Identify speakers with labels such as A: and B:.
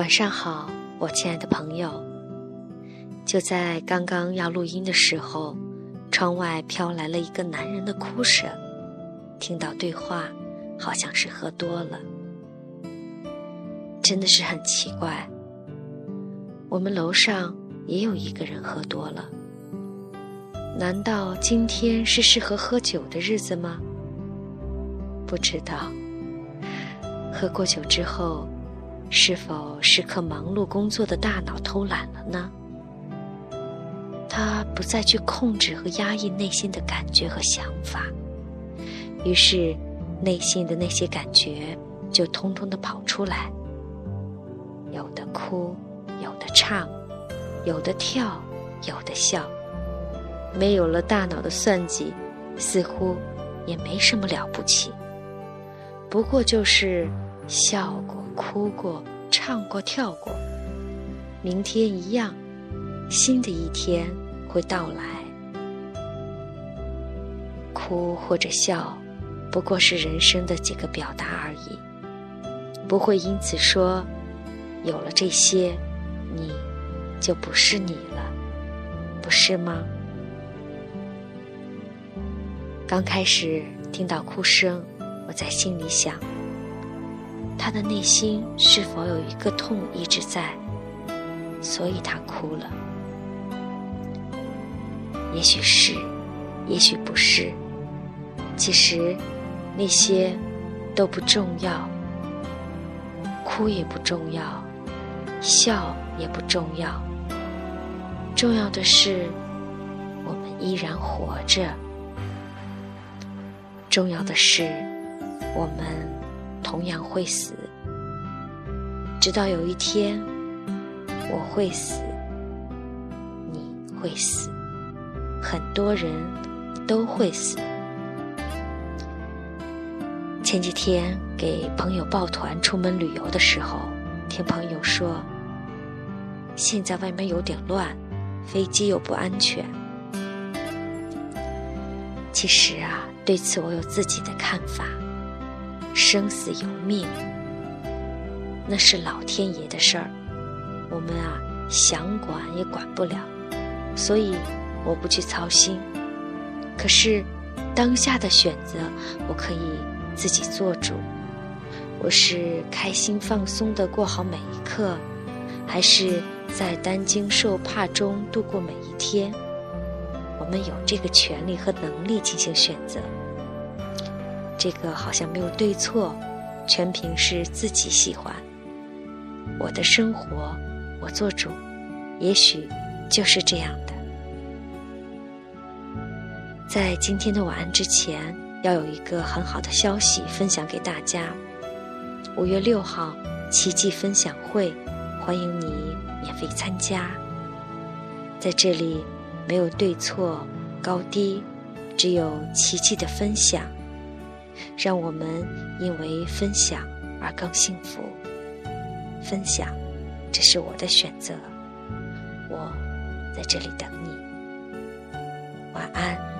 A: 晚上好，我亲爱的朋友。就在刚刚要录音的时候，窗外飘来了一个男人的哭声。听到对话，好像是喝多了，真的是很奇怪。我们楼上也有一个人喝多了。难道今天是适合喝酒的日子吗？不知道。喝过酒之后，是否时刻忙碌工作的大脑偷懒了呢？他不再去控制和压抑内心的感觉和想法，于是内心的那些感觉就通通的跑出来，有的哭，有的唱，有的跳，有的笑。没有了大脑的算计，似乎也没什么了不起。不过就是笑过、哭过、唱过、跳过，明天一样，新的一天会到来。哭或者笑，不过是人生的几个表达而已，不会因此说，有了这些，你就不是你了，不是吗？刚开始听到哭声，我在心里想：他的内心是否有一个痛一直在，所以他哭了？也许是，也许不是。其实那些都不重要，哭也不重要，笑也不重要。重要的是，我们依然活着。重要的是，我们同样会死。直到有一天，我会死，你会死，很多人都会死。前几天给朋友抱团出门旅游的时候，听朋友说，现在外面有点乱，飞机又不安全。其实啊。对此，我有自己的看法。生死由命，那是老天爷的事儿，我们啊想管也管不了，所以我不去操心。可是当下的选择，我可以自己做主。我是开心放松的过好每一刻，还是在担惊受怕中度过每一天？我们有这个权利和能力进行选择。这个好像没有对错，全凭是自己喜欢。我的生活，我做主，也许就是这样的。在今天的晚安之前，要有一个很好的消息分享给大家：五月六号奇迹分享会，欢迎你免费参加。在这里，没有对错高低，只有奇迹的分享。让我们因为分享而更幸福。分享，这是我的选择。我在这里等你。晚安。